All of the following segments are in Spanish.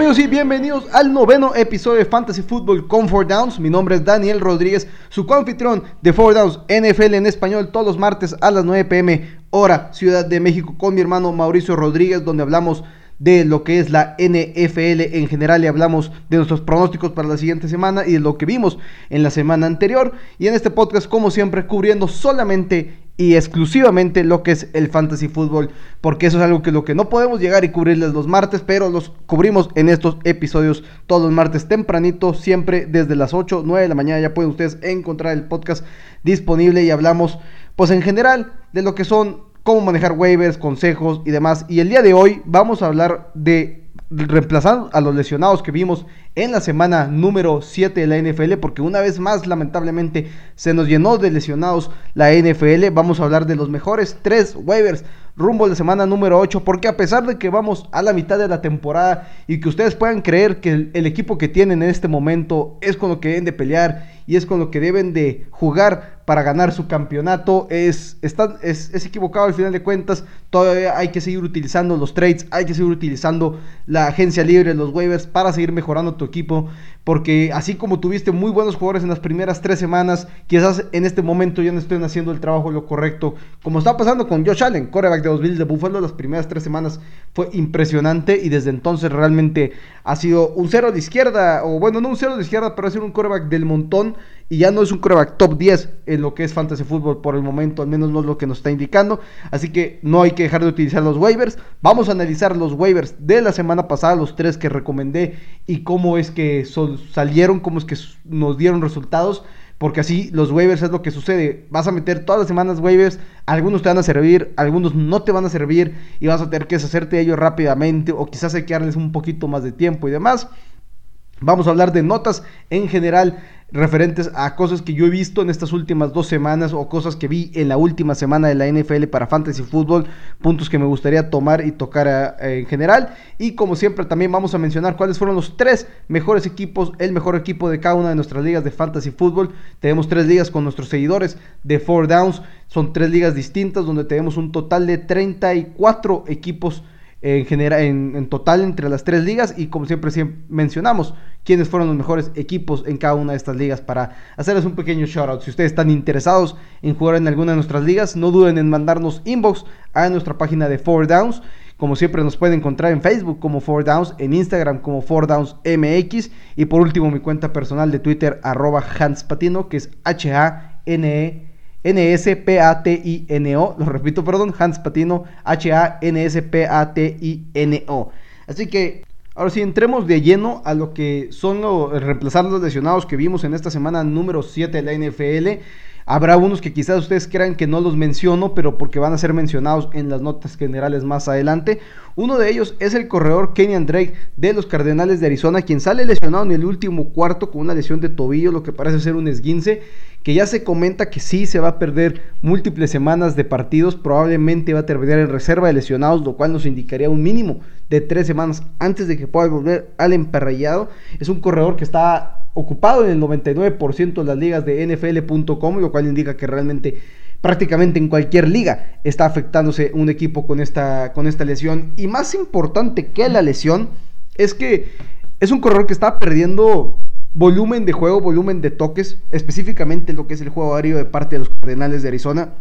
Amigos y bienvenidos al noveno episodio de Fantasy Football con 4 Downs. Mi nombre es Daniel Rodríguez, su coanfitrión de 4 Downs NFL en español todos los martes a las 9 pm hora Ciudad de México con mi hermano Mauricio Rodríguez donde hablamos de lo que es la NFL en general y hablamos de nuestros pronósticos para la siguiente semana y de lo que vimos en la semana anterior. Y en este podcast, como siempre, cubriendo solamente y exclusivamente lo que es el fantasy fútbol, porque eso es algo que lo que no podemos llegar y cubrirles los martes, pero los cubrimos en estos episodios todos los martes tempranito, siempre desde las 8, 9 de la mañana ya pueden ustedes encontrar el podcast disponible y hablamos pues en general de lo que son cómo manejar waivers, consejos y demás. Y el día de hoy vamos a hablar de reemplazar a los lesionados que vimos en la semana número 7 de la NFL, porque una vez más lamentablemente se nos llenó de lesionados la NFL. Vamos a hablar de los mejores tres waivers rumbo la semana número 8, porque a pesar de que vamos a la mitad de la temporada y que ustedes puedan creer que el, el equipo que tienen en este momento es con lo que deben de pelear y es con lo que deben de jugar para ganar su campeonato. Es, está, es, es, equivocado al final de cuentas. Todavía hay que seguir utilizando los trades, hay que seguir utilizando la agencia libre, los waivers para seguir mejorando tu equipo. Porque así como tuviste muy buenos jugadores en las primeras tres semanas, quizás en este momento ya no estén haciendo el trabajo lo correcto. Como está pasando con Josh Allen, coreback de 2000 de Buffalo, las primeras tres semanas fue impresionante y desde entonces realmente ha sido un cero de izquierda, o bueno, no un cero de izquierda, pero ha sido un coreback del montón y ya no es un coreback top 10 en lo que es fantasy fútbol por el momento, al menos no es lo que nos está indicando. Así que no hay que dejar de utilizar los waivers. Vamos a analizar los waivers de la semana pasada, los tres que recomendé y cómo es que salieron, cómo es que nos dieron resultados. Porque así los waivers es lo que sucede. Vas a meter todas las semanas waivers. Algunos te van a servir, algunos no te van a servir. Y vas a tener que deshacerte de ellos rápidamente. O quizás hay que darles un poquito más de tiempo y demás. Vamos a hablar de notas en general referentes a cosas que yo he visto en estas últimas dos semanas o cosas que vi en la última semana de la NFL para Fantasy Football, puntos que me gustaría tomar y tocar eh, en general. Y como siempre también vamos a mencionar cuáles fueron los tres mejores equipos, el mejor equipo de cada una de nuestras ligas de Fantasy Football. Tenemos tres ligas con nuestros seguidores de Four Downs, son tres ligas distintas donde tenemos un total de 34 equipos en, general, en, total entre las tres ligas y como siempre, mencionamos quiénes fueron los mejores equipos en cada una de estas ligas para hacerles un pequeño shout out. Si ustedes están interesados en jugar en alguna de nuestras ligas, no duden en mandarnos inbox a nuestra página de Four Downs. Como siempre nos pueden encontrar en Facebook como Four Downs, en Instagram como Four Downs MX y por último mi cuenta personal de Twitter arroba Hans Patino que es H-A-N-E N-S-P-A-T-I-N-O. Lo repito, perdón, Hans Patino, H-A-N-S-P-A-T-I-N-O. Así que ahora sí, entremos de lleno a lo que son los reemplazar los lesionados que vimos en esta semana número 7 de la NFL. Habrá unos que quizás ustedes crean que no los menciono, pero porque van a ser mencionados en las notas generales más adelante. Uno de ellos es el corredor Kenyan Drake de los Cardenales de Arizona, quien sale lesionado en el último cuarto con una lesión de tobillo, lo que parece ser un esguince, que ya se comenta que sí se va a perder múltiples semanas de partidos, probablemente va a terminar en reserva de lesionados, lo cual nos indicaría un mínimo de tres semanas antes de que pueda volver al emparrillado. Es un corredor que está ocupado en el 99% de las ligas de NFL.com, lo cual indica que realmente prácticamente en cualquier liga está afectándose un equipo con esta, con esta lesión. Y más importante que la lesión es que es un corredor que está perdiendo volumen de juego, volumen de toques, específicamente lo que es el juego aéreo de parte de los Cardenales de Arizona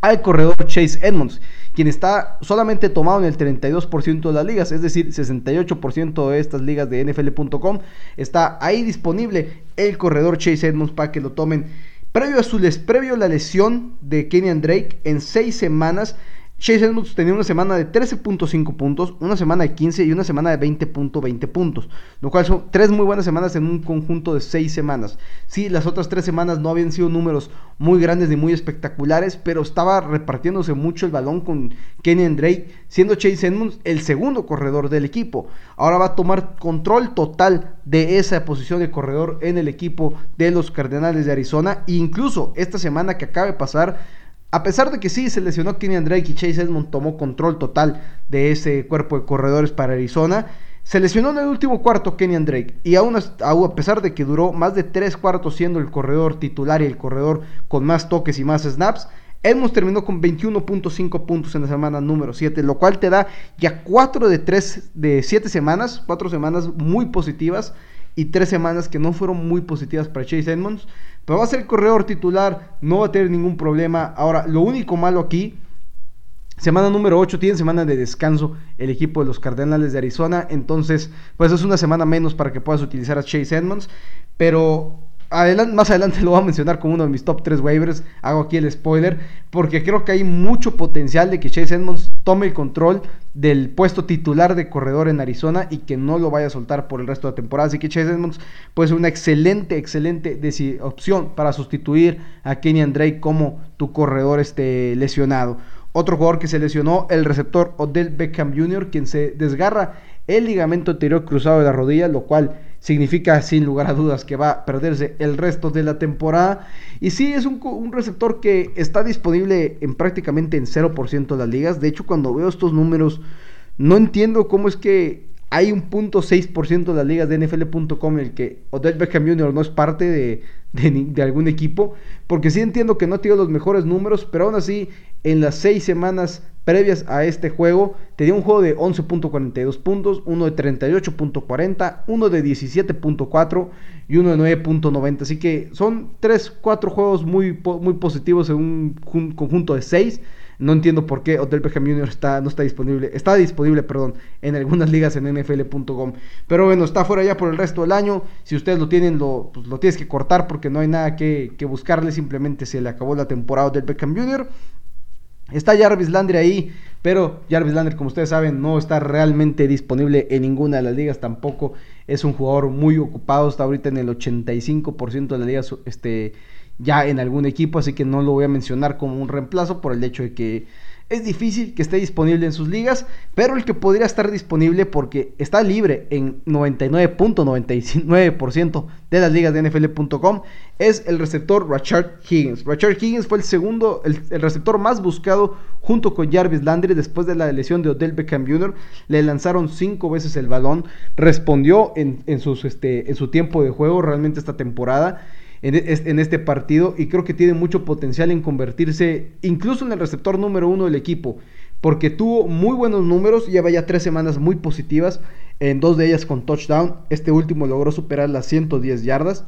al corredor Chase Edmonds, quien está solamente tomado en el 32% de las ligas, es decir, 68% de estas ligas de NFL.com está ahí disponible el corredor Chase Edmonds para que lo tomen. Previo a su les, previo a la lesión de Kenyan Drake, en seis semanas Chase Edmonds tenía una semana de 13.5 puntos, una semana de 15 y una semana de 20.20 puntos, lo cual son tres muy buenas semanas en un conjunto de seis semanas. Sí, las otras tres semanas no habían sido números muy grandes ni muy espectaculares, pero estaba repartiéndose mucho el balón con Kenny Drake, siendo Chase Edmonds el segundo corredor del equipo. Ahora va a tomar control total de esa posición de corredor en el equipo de los Cardenales de Arizona. E incluso esta semana que acaba de pasar a pesar de que sí se lesionó Kenny Drake y Chase Edmond tomó control total de ese cuerpo de corredores para Arizona, se lesionó en el último cuarto Kenny Drake y aún a pesar de que duró más de tres cuartos siendo el corredor titular y el corredor con más toques y más snaps, Edmonds terminó con 21.5 puntos en la semana número 7, lo cual te da ya 4 de 3 de 7 semanas, 4 semanas muy positivas y 3 semanas que no fueron muy positivas para Chase Edmonds. Pero va a ser corredor titular, no va a tener ningún problema. Ahora, lo único malo aquí Semana número 8 tiene semana de descanso el equipo de los Cardenales de Arizona. Entonces, pues es una semana menos para que puedas utilizar a Chase Edmonds. Pero más adelante lo voy a mencionar como uno de mis top 3 waivers. Hago aquí el spoiler. Porque creo que hay mucho potencial de que Chase Edmonds tome el control del puesto titular de corredor en Arizona y que no lo vaya a soltar por el resto de la temporada. Así que Chase Edmonds puede ser una excelente, excelente opción para sustituir a Kenny Drake como tu corredor este, lesionado. Otro jugador que se lesionó, el receptor Odell Beckham Jr., quien se desgarra el ligamento anterior cruzado de la rodilla, lo cual significa sin lugar a dudas que va a perderse el resto de la temporada. Y sí, es un, receptor que está disponible en prácticamente en 0% de las ligas. De hecho, cuando veo estos números, no entiendo cómo es que hay un punto 6% de las ligas de NFL.com en el que Odell Beckham Jr. no es parte de, de, algún equipo. Porque sí entiendo que no tiene los mejores números, pero aún así en las seis semanas previas a este juego, tenía un juego de 11.42 puntos, uno de 38.40, uno de 17.4 y uno de 9.90. Así que son 3, 4 juegos muy, muy positivos en un conjunto de 6. No entiendo por qué Hotel Beckham Jr. Está, no está disponible. Está disponible, perdón, en algunas ligas en nfl.com. Pero bueno, está fuera ya por el resto del año. Si ustedes lo tienen, lo, pues, lo tienes que cortar porque no hay nada que, que buscarle. Simplemente se le acabó la temporada del Beckham Jr. Está Jarvis Landry ahí, pero Jarvis Landry, como ustedes saben, no está realmente disponible en ninguna de las ligas tampoco. Es un jugador muy ocupado, está ahorita en el 85% de las ligas este, ya en algún equipo, así que no lo voy a mencionar como un reemplazo por el hecho de que es difícil que esté disponible en sus ligas, pero el que podría estar disponible porque está libre en 99.99% de las ligas de NFL.com es el receptor Richard Higgins. Richard Higgins fue el segundo, el, receptor más buscado junto con Jarvis Landry después de la lesión de Odell Beckham Jr. Le lanzaron cinco veces el balón, respondió en, este, en su tiempo de juego realmente esta temporada en, este partido y creo que tiene mucho potencial en convertirse incluso en el receptor número uno del equipo porque tuvo muy buenos números, lleva ya tres semanas muy positivas, en dos de ellas con touchdown, este último logró superar las 110 yardas.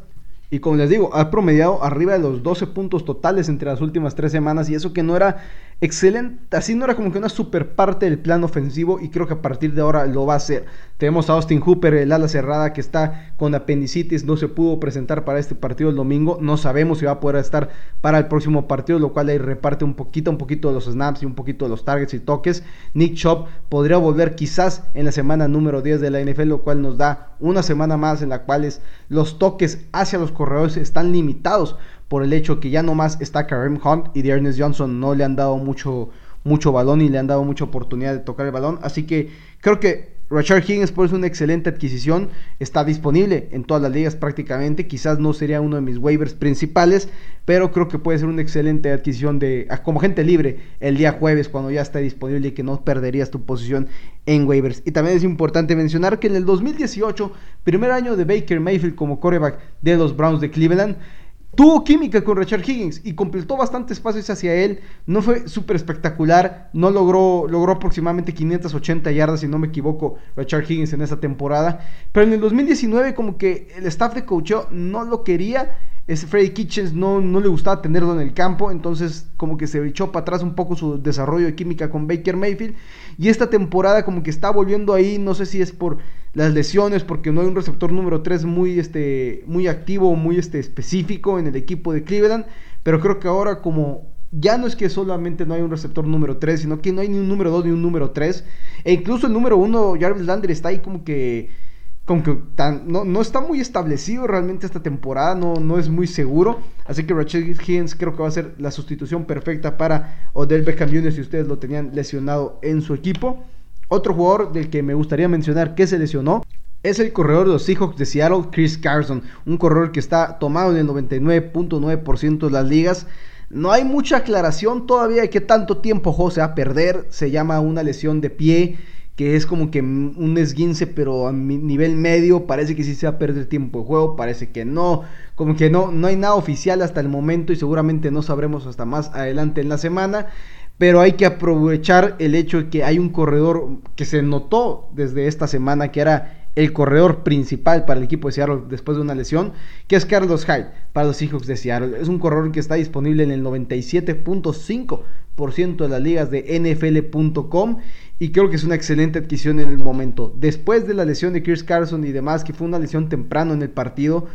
Y como les digo, ha promediado arriba de los 12 puntos totales entre las últimas tres semanas. Y eso que no era excelente, así no era como que una super parte del plan ofensivo. Y creo que a partir de ahora lo va a hacer. Tenemos a Austin Hooper, el ala cerrada que está con apendicitis. No se pudo presentar para este partido el domingo. No sabemos si va a poder estar para el próximo partido. Lo cual ahí reparte un poquito, un poquito de los snaps y un poquito de los targets y toques. Nick Chop podría volver quizás en la semana número 10 de la NFL. Lo cual nos da una semana más en la cual los toques hacia los corredores están limitados por el hecho que ya no más está Kareem Hunt y de Ernest Johnson no le han dado mucho, mucho balón y le han dado mucha oportunidad de tocar el balón. Así que creo que Richard Higgins puede ser una excelente adquisición. Está disponible en todas las ligas prácticamente. Quizás no sería uno de mis waivers principales, pero creo que puede ser una excelente adquisición de ah, como gente libre el día jueves cuando ya esté disponible y que no perderías tu posición en waivers. Y también es importante mencionar que en el 2018, primer año de Baker Mayfield como coreback de los Browns de Cleveland, Tuvo química con Richard Higgins y completó bastantes pases hacia él. No fue súper espectacular. No logró, logró aproximadamente 580 yardas, si no me equivoco, Richard Higgins en esa temporada. Pero en el 2019 como que el staff de coach no lo quería ese Freddy Kitchens no, no le gustaba tenerlo en el campo, entonces como que se echó para atrás un poco su desarrollo de química con Baker Mayfield. Y esta temporada como que está volviendo ahí, no sé si es por las lesiones, porque no hay un receptor número 3 muy, este, muy activo, muy este, específico en el equipo de Cleveland, pero creo que ahora como ya no es que solamente no hay un receptor número 3, sino que no hay ni un número 2 ni un número 3, e incluso el número 1, Jarvis Landry, está ahí como que como que tan, no, no, está muy establecido realmente esta temporada, no, no es muy seguro. Así que Rachel Higgins creo que va a ser la sustitución perfecta para Odell Beckham Jr. si ustedes lo tenían lesionado en su equipo. Otro jugador del que me gustaría mencionar que se lesionó es el corredor de los Seahawks de Seattle, Chris Carson. Un corredor que está tomado en el 99.9% de las ligas. No hay mucha aclaración todavía de qué tanto tiempo José va a perder. Se llama una lesión de pie que es como que un esguince, pero a nivel medio, parece que sí se va a perder tiempo de juego, parece que no, como que no, no hay nada oficial hasta el momento y seguramente no sabremos hasta más adelante en la semana. Pero hay que aprovechar el hecho de que hay un corredor que se notó desde esta semana que era el corredor principal para el equipo de Seattle después de una lesión, que es Carlos Hyde para los Seahawks de Seattle. Es un corredor que está disponible en el 97.5% de las ligas de NFL.com y creo que es una excelente adquisición en el momento. Después de la lesión de Chris Carson y demás, que fue una lesión temprano en el partido,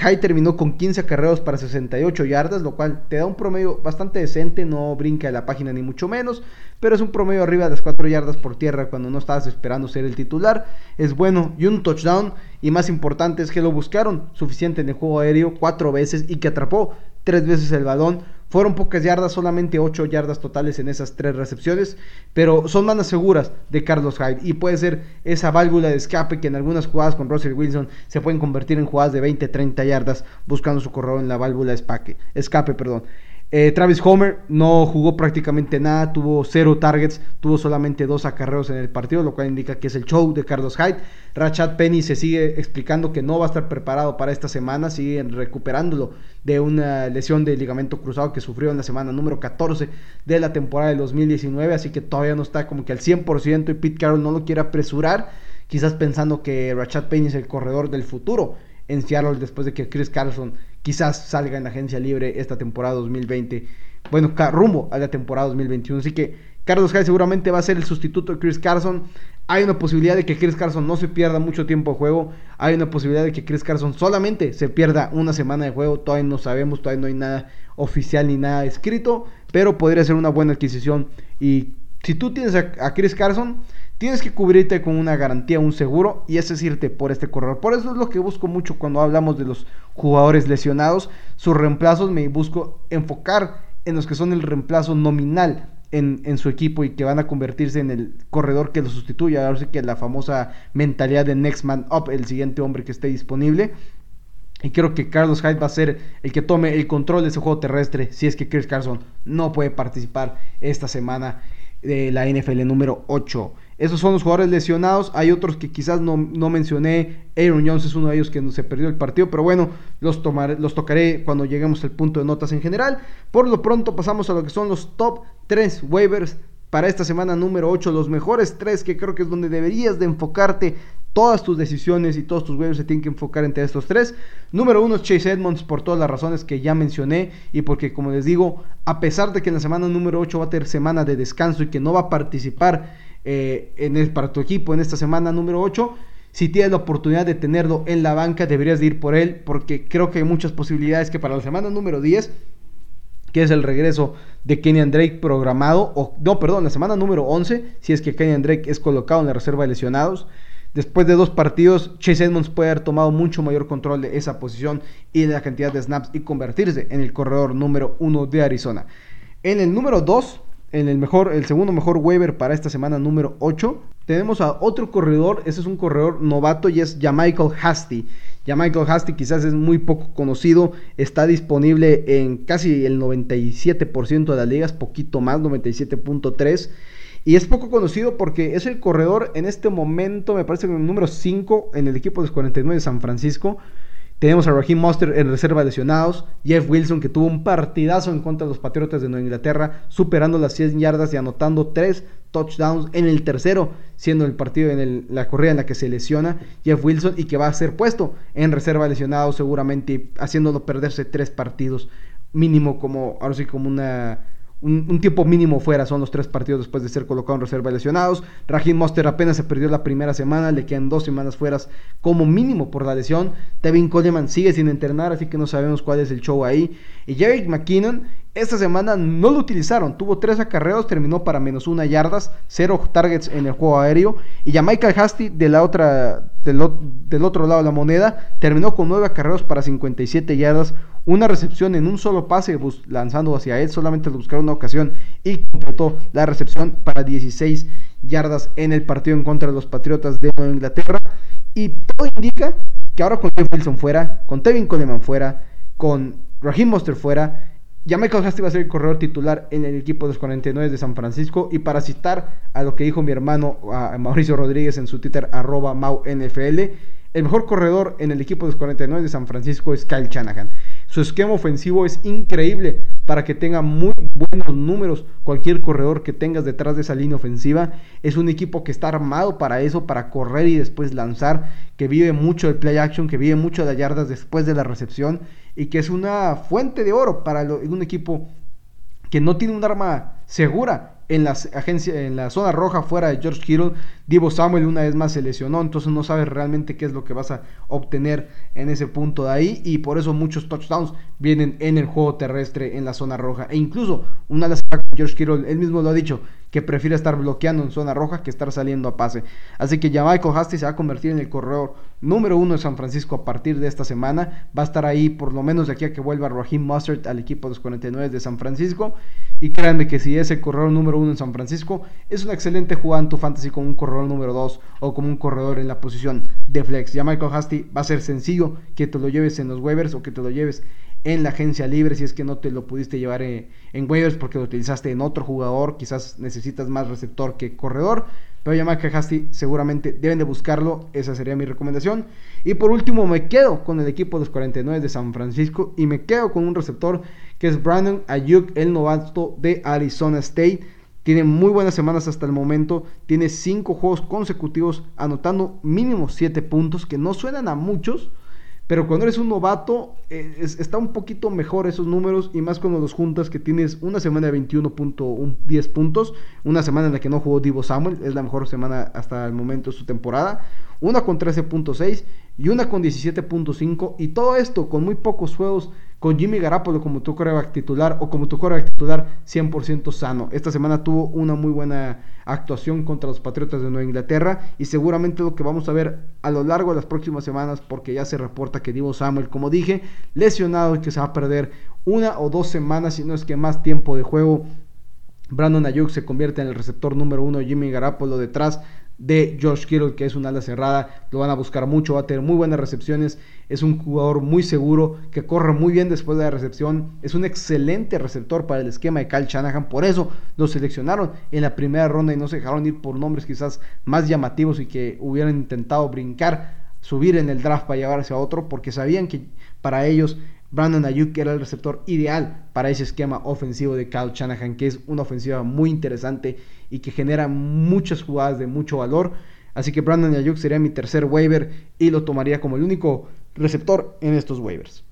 Kai terminó con 15 acarreos para 68 yardas, lo cual te da un promedio bastante decente, no brinca de la página ni mucho menos, pero es un promedio arriba de las 4 yardas por tierra cuando no estabas esperando ser el titular. Es bueno y un touchdown, y más importante es que lo buscaron suficiente en el juego aéreo 4 veces y que atrapó 3 veces el balón fueron pocas yardas, solamente 8 yardas totales en esas tres recepciones, pero son manos seguras de Carlos Hyde y puede ser esa válvula de escape que en algunas jugadas con Russell Wilson se pueden convertir en jugadas de 20, 30 yardas buscando su corredor en la válvula de escape. Perdón. Eh, Travis Homer no jugó prácticamente nada, tuvo cero targets, tuvo solamente dos acarreos en el partido, lo cual indica que es el show de Carlos Hyde. Rachad Penny se sigue explicando que no va a estar preparado para esta semana, sigue recuperándolo de una lesión de ligamento cruzado que sufrió en la semana número 14 de la temporada del 2019, así que todavía no está como que al 100% y Pete Carroll no lo quiere apresurar, quizás pensando que Rachad Penny es el corredor del futuro en Seattle después de que Chris Carlson quizás salga en la agencia libre esta temporada 2020. Bueno, rumbo a la temporada 2021. Así que Carlos Hyde seguramente va a ser el sustituto de Chris Carson. Hay una posibilidad de que Chris Carson no se pierda mucho tiempo de juego. Hay una posibilidad de que Chris Carson solamente se pierda una semana de juego. Todavía no sabemos, todavía no hay nada oficial ni nada escrito. Pero podría ser una buena adquisición. Y si tú tienes a Chris Carson Tienes que cubrirte con una garantía, un seguro, y es irte por este corredor. Por eso es lo que busco mucho cuando hablamos de los jugadores lesionados. Sus reemplazos me busco enfocar en los que son el reemplazo nominal en, su equipo y que van a convertirse en el corredor que lo sustituya. Ahora sí que la famosa mentalidad de Next Man Up, el siguiente hombre que esté disponible. Y creo que Carlos Hyde va a ser el que tome el control de ese juego terrestre si es que Chris Carson no puede participar esta semana de la NFL número 8. Esos son los jugadores lesionados. Hay otros que quizás no, mencioné. Aaron Jones es uno de ellos que no se perdió el partido. Pero bueno, los, los tocaré cuando lleguemos al punto de notas en general. Por lo pronto pasamos a lo que son los top 3 waivers para esta semana número 8. Los mejores 3 que creo que es donde deberías de enfocarte. Todas tus decisiones y todos tus waivers se tienen que enfocar entre estos tres. Número uno es Chase Edmonds por todas las razones que ya mencioné y porque como les digo, a pesar de que en la semana número 8 va a tener semana de descanso y que no va a participar eh, en el, para tu equipo en esta semana número 8. Si tienes la oportunidad de tenerlo en la banca, deberías de ir por él, porque creo que hay muchas posibilidades que para la semana número 10, que es el regreso de Kenyan Drake programado, o no, perdón, la semana número 11, si es que Kenyan Drake es colocado en la reserva de lesionados. Después de dos partidos, Chase Edmonds puede haber tomado mucho mayor control de esa posición y de la cantidad de snaps y convertirse en el corredor número 1 de Arizona. En el número 2 en el mejor, el segundo mejor waiver para esta semana número 8. Tenemos a otro corredor, ese es un corredor novato y es Jamichael Hasty. Jamichael Hasty quizás es muy poco conocido, está disponible en casi el 97% de las ligas, poquito más, 97.3. Y es poco conocido porque es el corredor en este momento, me parece que el número 5 en el equipo de los 49 de San Francisco. Tenemos a Raheem Monster en reserva de lesionados. Jeff Wilson que tuvo un partidazo en contra de los Patriotas de Nueva Inglaterra, superando las 100 yardas y anotando 3 touchdowns en el tercero, siendo el partido en la corrida en la que se lesiona Jeff Wilson y que va a ser puesto en reserva de lesionados seguramente, haciéndolo perderse 3 partidos mínimo como, ahora sí como una un, tiempo mínimo fuera, son los tres partidos después de ser colocado en reserva de lesionados. Raheem Monster apenas se perdió la primera semana, le quedan dos semanas fuera como mínimo por la lesión. Tevin Coleman sigue sin entrenar, así que no sabemos cuál es el show ahí. Y Jerick McKinnon, esta semana no lo utilizaron, tuvo tres acarreos, terminó para menos una yardas, cero targets en el juego aéreo. Y ya Michael Hasty de la otra, del, otro lado de la moneda, terminó con nueve acarreos para 57 yardas, una recepción en un solo pase lanzando hacia él, solamente lo buscaron una ocasión y completó la recepción para 16 yardas en el partido en contra de los Patriotas de Nueva Inglaterra. Y todo indica que ahora con Wilson fuera, con Tevin Coleman fuera, con Raheem Monster fuera, ya Michael Hasty va a ser el corredor titular en el equipo de los 49 de San Francisco. Y para citar a lo que dijo mi hermano Mauricio Rodríguez en su Twitter, arroba MauNFL, el mejor corredor en el equipo de los 49 de San Francisco es Kyle Shanahan. Su esquema ofensivo es increíble para que tenga muy buenos números. Cualquier corredor que tengas detrás de esa línea ofensiva es un equipo que está armado para eso, para correr y después lanzar, que vive mucho el play action, que vive mucho de yardas después de la recepción y que es una fuente de oro para un equipo que no tiene un arma segura en en la zona roja fuera de George Kittle. Divo Samuel una vez más se lesionó, entonces no sabes realmente qué es lo que vas a obtener en ese punto de ahí. Y por eso muchos touchdowns vienen en el juego terrestre en la zona roja. E incluso una de las George Kittle, él mismo lo ha dicho, que prefiere estar bloqueando en zona roja que estar saliendo a pase. Así que ya Michael Hasty se va a convertir en el corredor número uno de San Francisco a partir de esta semana. Va a estar ahí por lo menos de aquí a que vuelva Raheem Mustard al equipo de los 49 de San Francisco. Y créanme que si es el corredor número uno en San Francisco, es una excelente jugada en tu fantasy como un corredor número dos o como un corredor en la posición de flex. Ya Michael Hasty va a ser sencillo que te lo lleves en los waivers o que te lo lleves en la agencia libre si es que no te lo pudiste llevar en, waivers porque lo utilizaste en otro jugador, quizás necesitas más receptor que corredor, pero Yamaka Hasty seguramente deben de buscarlo, esa sería mi recomendación. Y por último me quedo con el equipo de los 49 de San Francisco y me quedo con un receptor que es Brandon Ayuk, el novato de Arizona State. Tiene muy buenas semanas hasta el momento. Tiene 5 juegos consecutivos anotando mínimo 7 puntos, que no suenan a muchos, pero cuando eres un novato, eh, está un poquito mejor esos números y más cuando los juntas que tienes una semana de 21.10 puntos, una semana en la que no jugó Divo Samuel, es la mejor semana hasta el momento de su temporada, una con 13.6 y una con 17.5 y todo esto con muy pocos juegos con Jimmy Garapolo como tu coreback titular o como tu coreback titular 100% sano. Esta semana tuvo una muy buena actuación contra los Patriotas de Nueva Inglaterra y seguramente lo que vamos a ver a lo largo de las próximas semanas porque ya se reporta que Divo Samuel, como dije, lesionado y que se va a perder una o dos semanas, si no es que más tiempo de juego. Brandon Ayuk se convierte en el receptor número uno, Jimmy Garapolo detrás de Josh Kittle, que es un ala cerrada. Lo van a buscar mucho, va a tener muy buenas recepciones. Es un jugador muy seguro, que corre muy bien después de la recepción. Es un excelente receptor para el esquema de Kyle Shanahan. Por eso lo seleccionaron en la primera ronda y no se dejaron ir por nombres quizás más llamativos y que hubieran intentado brincar, subir en el draft para llevarse a otro, porque sabían que para ellos Brandon Ayuk era el receptor ideal para ese esquema ofensivo de Kyle Shanahan, que es una ofensiva muy interesante y que genera muchas jugadas de mucho valor. Así que Brandon Ayuk sería mi tercer waiver y lo tomaría como el único receptor en estos waivers.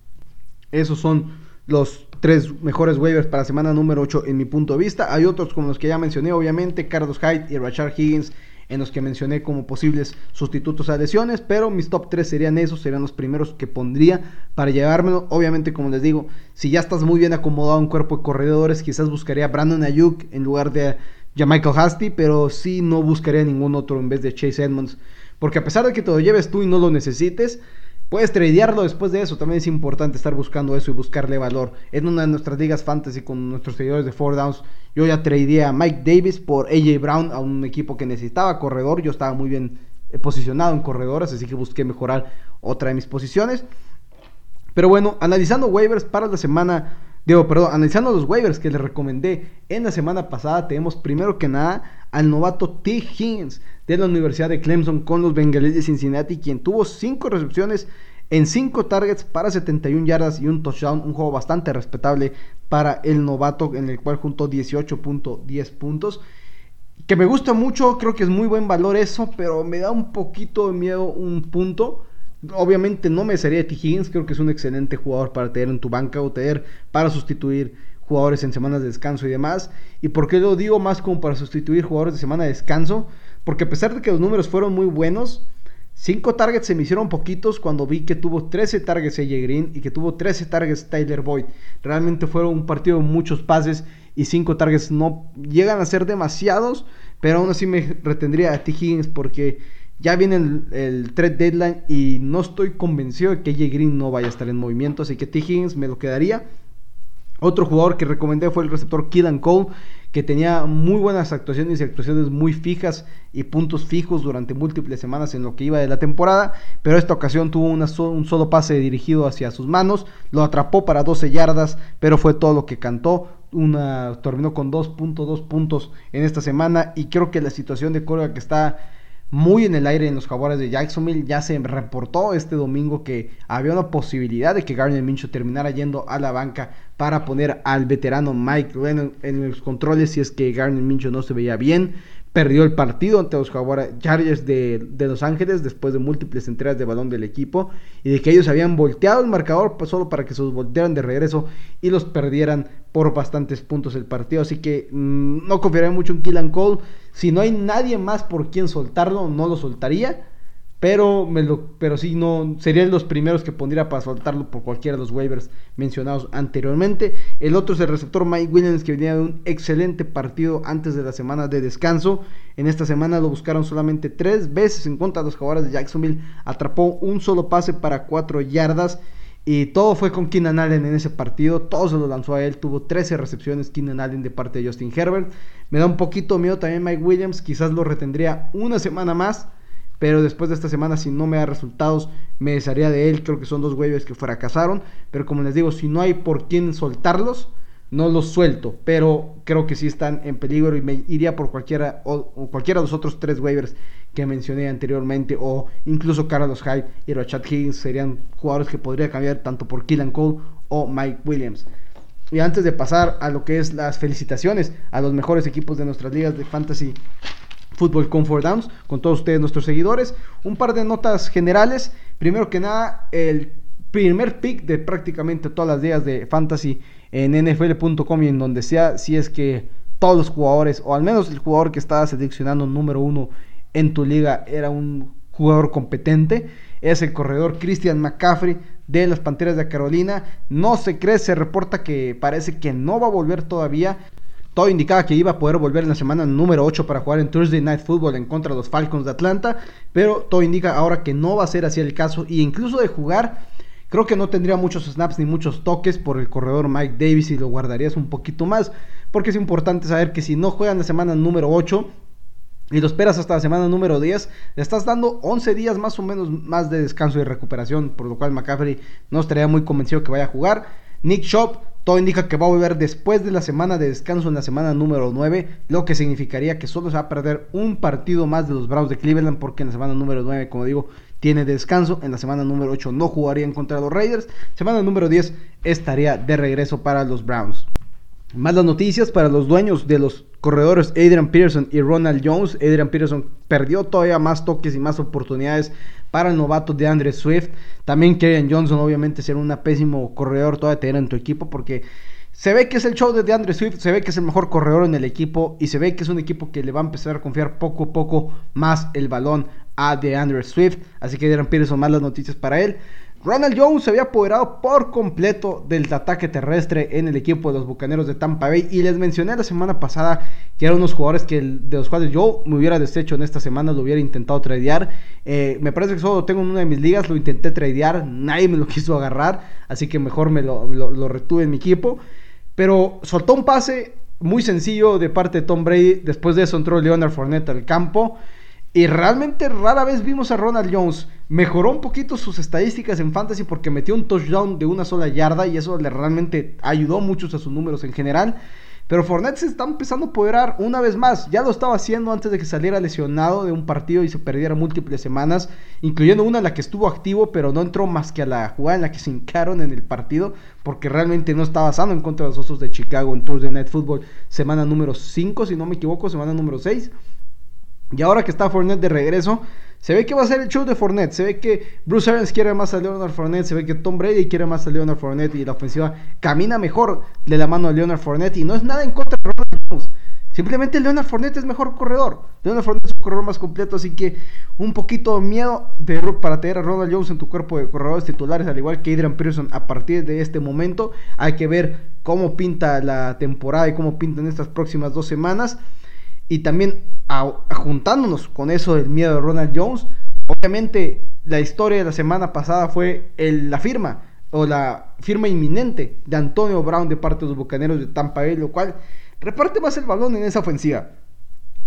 Esos son los tres mejores waivers para semana número 8 en mi punto de vista. Hay otros como los que ya mencioné, obviamente, Carlos Hyde y Rashard Higgins en los que mencioné como posibles sustitutos a lesiones, pero mis top 3 serían esos, serían los primeros que pondría para llevármelo. Obviamente, como les digo, si ya estás muy bien acomodado en cuerpo de corredores, quizás buscaría Brandon Ayuk en lugar de ya Michael Hasty, pero sí no buscaría ningún otro en vez de Chase Edmonds, porque a pesar de que te lo lleves tú y no lo necesites, Puedes tradearlo después de eso. También es importante estar buscando eso y buscarle valor. En una de nuestras ligas fantasy con nuestros seguidores de Four Downs, yo ya tradeé a Mike Davis por AJ Brown, a un equipo que necesitaba corredor. Yo estaba muy bien eh, posicionado en corredores, así que busqué mejorar otra de mis posiciones. Pero bueno, analizando waivers para la semana, digo, perdón, analizando los waivers que les recomendé en la semana pasada, tenemos primero que nada al novato T. Higgins de la Universidad de Clemson con los Bengalíes de Cincinnati, quien tuvo 5 recepciones en 5 targets para 71 yardas y un touchdown, un juego bastante respetable para el novato en el cual juntó 18.10 puntos. Que me gusta mucho, creo que es muy buen valor eso, pero me da un poquito de miedo un punto. Obviamente no me sería T. Higgins, creo que es un excelente jugador para tener en tu banca o tener para sustituir jugadores en semanas de descanso y demás. ¿Y por qué lo digo más como para sustituir jugadores de semana de descanso? Porque a pesar de que los números fueron muy buenos, 5 targets se me hicieron poquitos cuando vi que tuvo 13 targets AJ Green y que tuvo 13 targets Tyler Boyd. Realmente fueron un partido de muchos pases y 5 targets no llegan a ser demasiados, pero aún así me retendría a T. Higgins porque ya viene el, trade deadline y no estoy convencido de que AJ Green no vaya a estar en movimiento, así que T. Higgins me lo quedaría. Otro jugador que recomendé fue el receptor Killan Cole que tenía muy buenas actuaciones y actuaciones muy fijas y puntos fijos durante múltiples semanas en lo que iba de la temporada, pero esta ocasión tuvo un solo pase dirigido hacia sus manos, lo atrapó para 12 yardas, pero fue todo lo que cantó. Una, terminó con 2.2 puntos en esta semana y creo que la situación de Córdoba que está muy en el aire en los jaguares de Jacksonville. Ya se reportó este domingo que había una posibilidad de que Garner Minshew terminara yendo a la banca para poner al veterano Mike Lennon en los controles si es que Garner Minshew no se veía bien perdió el partido ante los Chargers de, de, Los Ángeles después de múltiples entregas de balón del equipo y de que ellos habían volteado el marcador pues, solo para que se los voltearan de regreso y los perdieran por bastantes puntos el partido. Así que mm, no confiaré mucho en Killan Cole. Si no hay nadie más por quien soltarlo, no lo soltaría. Pero, me lo, pero sí, no, serían los primeros que pondría para soltarlo por cualquiera de los waivers mencionados anteriormente. El otro es el receptor Mike Williams, que venía de un excelente partido antes de la semana de descanso. En esta semana lo buscaron solamente tres veces en contra de los jugadores de Jacksonville. Atrapó un solo pase para cuatro yardas. Y todo fue con Keenan Allen en ese partido. Todo se lo lanzó a él. Tuvo 13 recepciones Keenan Allen de parte de Justin Herbert. Me da un poquito miedo también Mike Williams. Quizás lo retendría una semana más pero después de esta semana, si no me da resultados, me desharía de él. Creo que son dos waivers que fracasaron. Pero como les digo, si no hay por quién soltarlos, no los suelto. Pero creo que sí están en peligro y me iría por cualquiera o, cualquiera de los otros tres waivers que mencioné anteriormente. O incluso Carlos Hyde y Rashad Higgins serían jugadores que podría cambiar tanto por Killan Cole o Mike Williams. Y antes de pasar a lo que es las felicitaciones a los mejores equipos de nuestras ligas de fantasy Fútbol Comfort Downs con todos ustedes, nuestros seguidores. Un par de notas generales. Primero que nada, el primer pick de prácticamente todas las días de fantasy en nfl.com y en donde sea, si es que todos los jugadores, o al menos el jugador que estaba seleccionando número uno en tu liga, era un jugador competente. Es el corredor Christian McCaffrey de las Panteras de Carolina. No se cree, se reporta que parece que no va a volver todavía. Todo indicaba que iba a poder volver en la semana número 8 para jugar en Thursday Night Football en contra de los Falcons de Atlanta, pero todo indica ahora que no va a ser así el caso y incluso de jugar creo que no tendría muchos snaps ni muchos toques por el corredor Mike Davis y lo guardarías un poquito más, porque es importante saber que si no juega en la semana número 8 y lo esperas hasta la semana número 10, le estás dando 11 días más o menos más de descanso y recuperación, por lo cual McCaffrey no estaría muy convencido que vaya a jugar. Nick Shop todo indica que va a volver después de la semana de descanso en la semana número 9, lo que significaría que solo se va a perder un partido más de los Browns de Cleveland, porque en la semana número 9, como digo, tiene descanso. En la semana número 8 no jugaría en contra los Raiders. Semana número 10 estaría de regreso para los Browns. Más las noticias para los dueños de los corredores Adrian Peterson y Ronald Jones. Adrian Peterson perdió todavía más toques y más oportunidades para el novato de Andre Swift. También Kevin Johnson, obviamente, ser un pésimo corredor todavía tener en tu equipo porque se ve que es el show de Andre Swift, se ve que es el mejor corredor en el equipo y se ve que es un equipo que le va a empezar a confiar poco a poco más el balón a DeAndre Swift. Así que Adrian Peterson, malas noticias para él. Ronald Jones se había apoderado por completo del ataque terrestre en el equipo de los Bucaneros de Tampa Bay y les mencioné la semana pasada que eran unos jugadores que de los cuales yo me hubiera deshecho en esta semana, lo hubiera intentado tradear. Eh, me parece que solo tengo en una de mis ligas, lo intenté tradear, nadie me lo quiso agarrar, así que mejor me lo, lo retuve en mi equipo. Pero soltó un pase muy sencillo de parte de Tom Brady, después de eso entró Leonard Fournette al campo. Y realmente rara vez vimos a Ronald Jones. Mejoró un poquito sus estadísticas en fantasy porque metió un touchdown de una sola yarda y eso le realmente ayudó mucho a sus números en general. Pero Fournette se está empezando a apoderar una vez más. Ya lo estaba haciendo antes de que saliera lesionado de un partido y se perdiera múltiples semanas, incluyendo una en la que estuvo activo, pero no entró más que a la jugada en la que se hincaron en el partido, porque realmente no estaba sano en contra de los Osos de Chicago en Thursday Night Football, semana número 5, si no me equivoco, semana número 6. Y ahora que está Fournette de regreso, se ve que va a ser el show de Fournette. Se ve que Bruce Arians quiere más a Leonard Fournette. Se ve que Tom Brady quiere más a Leonard Fournette. Y la ofensiva camina mejor de la mano de Leonard Fournette. Y no es nada en contra de Ronald Jones. Simplemente Leonard Fournette es mejor corredor. Leonard Fournette es un corredor más completo. Así que un poquito de miedo de, para tener a Ronald Jones en tu cuerpo de corredores titulares. Al igual que Adrian Pearson a partir de este momento. Hay que ver cómo pinta la temporada y cómo pintan estas próximas dos semanas. Y también juntándonos con eso del miedo de Ronald Jones, obviamente la historia de la semana pasada fue la firma o la firma inminente de Antonio Brown de parte de los Bucaneros de Tampa Bay, lo cual reparte más el balón en esa ofensiva.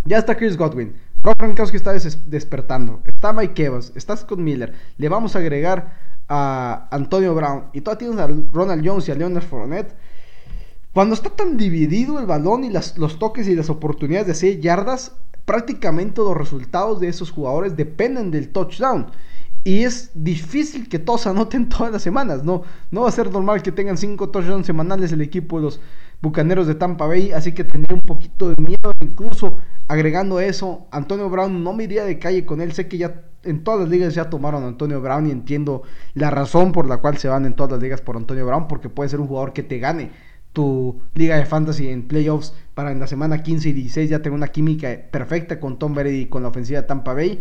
Ya está Chris Godwin. Rob Gronkowski está despertando. Está Mike Evans. Está Scott Miller. Le vamos a agregar a Antonio Brown. Y todavía tienes a Ronald Jones y a Leonard Fournette. Cuando está tan dividido el balón y los toques y las oportunidades de 6 yardas, prácticamente los resultados de esos jugadores dependen del touchdown. Y es difícil que todos anoten todas las semanas. No, no va a ser normal que tengan 5 touchdowns semanales el equipo de los Bucaneros de Tampa Bay. Así que tendría un poquito de miedo. Incluso agregando eso, Antonio Brown no me iría de calle con él. Sé que ya en todas las ligas ya tomaron a Antonio Brown y entiendo la razón por la cual se van en todas las ligas por Antonio Brown. Porque puede ser un jugador que te gane tu liga de fantasy en playoffs para en la semana 15 y 16 ya tener una química perfecta con Tom Brady y con la ofensiva de Tampa Bay.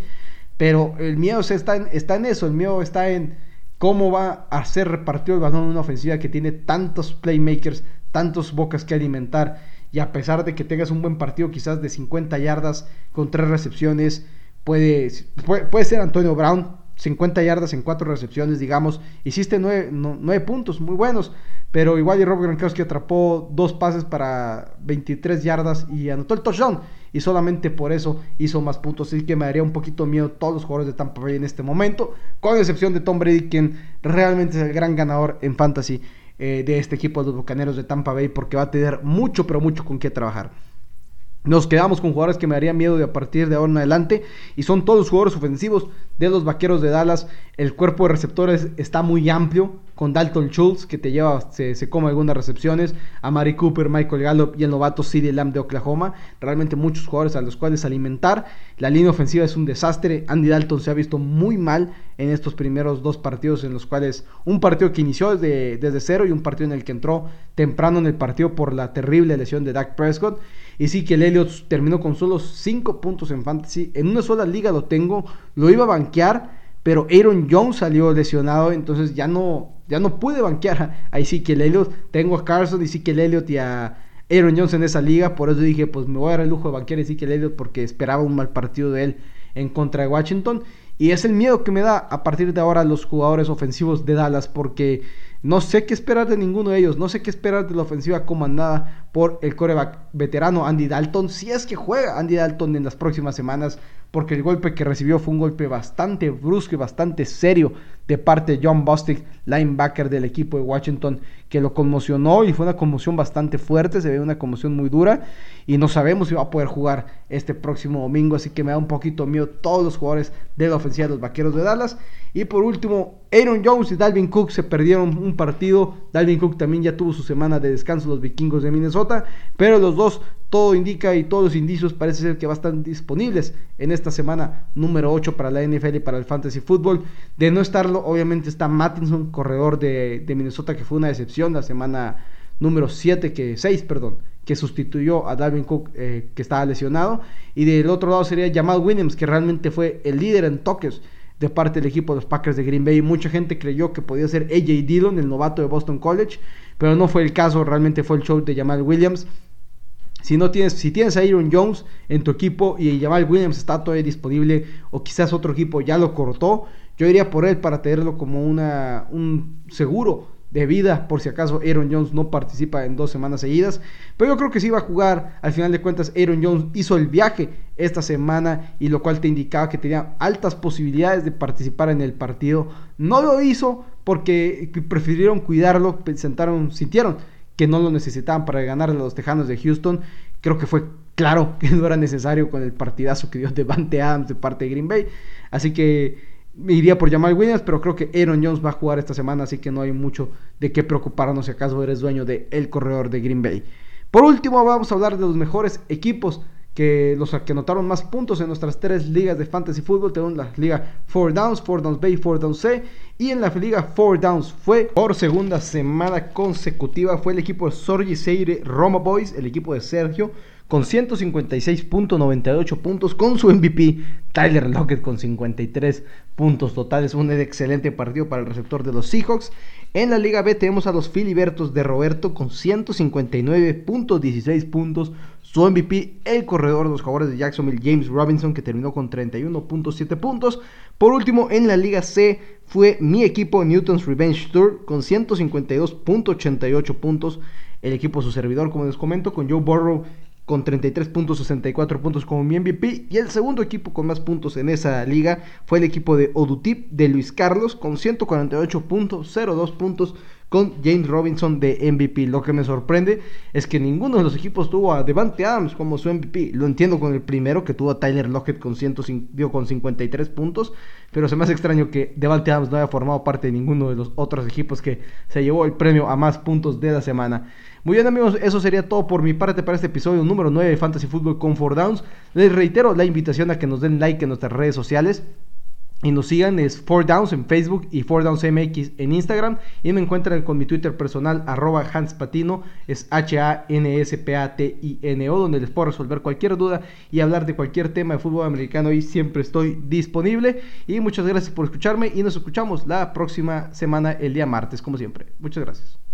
Pero el miedo está en, está en eso, el miedo está en cómo va a ser repartido el balón en una ofensiva que tiene tantos playmakers, tantos bocas que alimentar. Y a pesar de que tengas un buen partido, quizás de 50 yardas con tres recepciones, puede, puede, ser Antonio Brown, 50 yardas en cuatro recepciones, digamos. Hiciste 9, puntos, muy buenos. Pero igual y Rob Gronkowski atrapó dos pases para 23 yardas y anotó el touchdown y solamente por eso hizo más puntos. Así que me daría un poquito miedo todos los jugadores de Tampa Bay en este momento, con excepción de Tom Brady, quien realmente es el gran ganador en fantasy eh, de este equipo de los Bucaneros de Tampa Bay, porque va a tener mucho, pero mucho con qué trabajar. Nos quedamos con jugadores que me harían miedo de a partir de ahora en adelante. Y son todos los jugadores ofensivos de los vaqueros de Dallas. El cuerpo de receptores está muy amplio. Con Dalton Schultz, que te lleva, se, se come algunas recepciones. A Mari Cooper, Michael Gallup y el novato CD Lamb de Oklahoma. Realmente muchos jugadores a los cuales alimentar. La línea ofensiva es un desastre. Andy Dalton se ha visto muy mal en estos primeros dos partidos. En los cuales un partido que inició desde, desde cero y un partido en el que entró temprano en el partido por la terrible lesión de Dak Prescott. Y sí que el Elliott terminó con solo 5 puntos en fantasy. En una sola liga lo tengo. Lo iba a banquear. Pero Aaron Jones salió lesionado. Entonces ya no, ya no pude banquear a el Elliott. Tengo a Carson y sí que el Elliott y a Aaron Jones en esa liga. Por eso dije, pues me voy a dar el lujo de banquear a el Elliott. Porque esperaba un mal partido de él en contra de Washington. Y es el miedo que me da a partir de ahora los jugadores ofensivos de Dallas. Porque no sé qué esperar de ninguno de ellos. No sé qué esperar de la ofensiva comandada por el coreback veterano Andy Dalton. Si es que juega Andy Dalton en las próximas semanas. Porque el golpe que recibió fue un golpe bastante brusco y bastante serio de parte de John Bostic, linebacker del equipo de Washington, que lo conmocionó y fue una conmoción bastante fuerte, se ve una conmoción muy dura y no sabemos si va a poder jugar este próximo domingo, así que me da un poquito miedo todos los jugadores de la ofensiva de los Vaqueros de Dallas. Y por último, Aaron Jones y Dalvin Cook se perdieron un partido. Dalvin Cook también ya tuvo su semana de descanso los vikingos de Minnesota. Pero los dos, todo indica y todos los indicios parece ser que van a estar disponibles en esta semana número 8 para la NFL y para el Fantasy Football. De no estarlo, obviamente está Mattinson, corredor de, Minnesota, que fue una decepción la semana número 7, que 6, perdón, que sustituyó a Dalvin Cook, eh, que estaba lesionado. Y del otro lado sería Jamal Williams, que realmente fue el líder en toques de parte del equipo de los Packers de Green Bay. Mucha gente creyó que podía ser AJ Dillon, el novato de Boston College, pero no fue el caso, realmente fue el show de Jamal Williams. Si no tienes, si tienes a Aaron Jones en tu equipo y Jamal Williams está todavía disponible o quizás otro equipo ya lo cortó, yo iría por él para tenerlo como una, un seguro de vida por si acaso Aaron Jones no participa en dos semanas seguidas. Pero yo creo que sí va a jugar. Al final de cuentas, Aaron Jones hizo el viaje esta semana y lo cual te indicaba que tenía altas posibilidades de participar en el partido. No lo hizo porque prefirieron cuidarlo, sentaron, sintieron que no lo necesitaban para ganar a los Tejanos de Houston. Creo que fue claro que no era necesario con el partidazo que dio Devante Adams de parte de Green Bay. Así que me iría por Jamal Williams, pero creo que Aaron Jones va a jugar esta semana, así que no hay mucho de qué preocuparnos si acaso eres dueño del el corredor de Green Bay. Por último, vamos a hablar de los mejores equipos que los que anotaron más puntos en nuestras tres ligas de fantasy fútbol. Tenemos la liga 4 Downs, 4 Downs Bay, 4 Downs C. Y en la liga 4 Downs fue por segunda semana consecutiva. Fue el equipo de Sorgi Seire Roma Boys, el equipo de Sergio con 156.98 puntos, con su MVP Tyler Lockett con 53 puntos totales. Un excelente partido para el receptor de los Seahawks. En la Liga B tenemos a los Filibertos de Roberto con 159.16 puntos. Su MVP, el corredor de los jugadores de Jacksonville, James Robinson, que terminó con 31.7 puntos. Por último, en la Liga C fue mi equipo Newton's Revenge Tour con 152.88 puntos. el equipo su servidor, como les comento, con Joe Burrow con 33 puntos, 64 puntos como mi MVP. Y el segundo equipo con más puntos en esa liga fue el equipo de Odutip de Luis Carlos con 148 puntos, 02 puntos con James Robinson de MVP. Lo que me sorprende es que ninguno de los equipos tuvo a Devante Adams como su MVP. Lo entiendo con el primero que tuvo a Tyler Lockett con, 105, con 53 puntos, pero se me hace extraño que Devante Adams no haya formado parte de ninguno de los otros equipos que se llevó el premio a más puntos de la semana. Muy bien amigos, eso sería todo por mi parte para este episodio número 9 de Fantasy Football con 4 Downs. Les reitero la invitación a que nos den like en nuestras redes sociales. Y nos sigan, es 4Downs en Facebook y 4DownsMX en Instagram. Y me encuentran con mi Twitter personal, arroba Hans Patino, es H-A-N-S-P-A-T-I-N-O, donde les puedo resolver cualquier duda y hablar de cualquier tema de fútbol americano. Y siempre estoy disponible. Y muchas gracias por escucharme y nos escuchamos la próxima semana, el día martes, como siempre. Muchas gracias.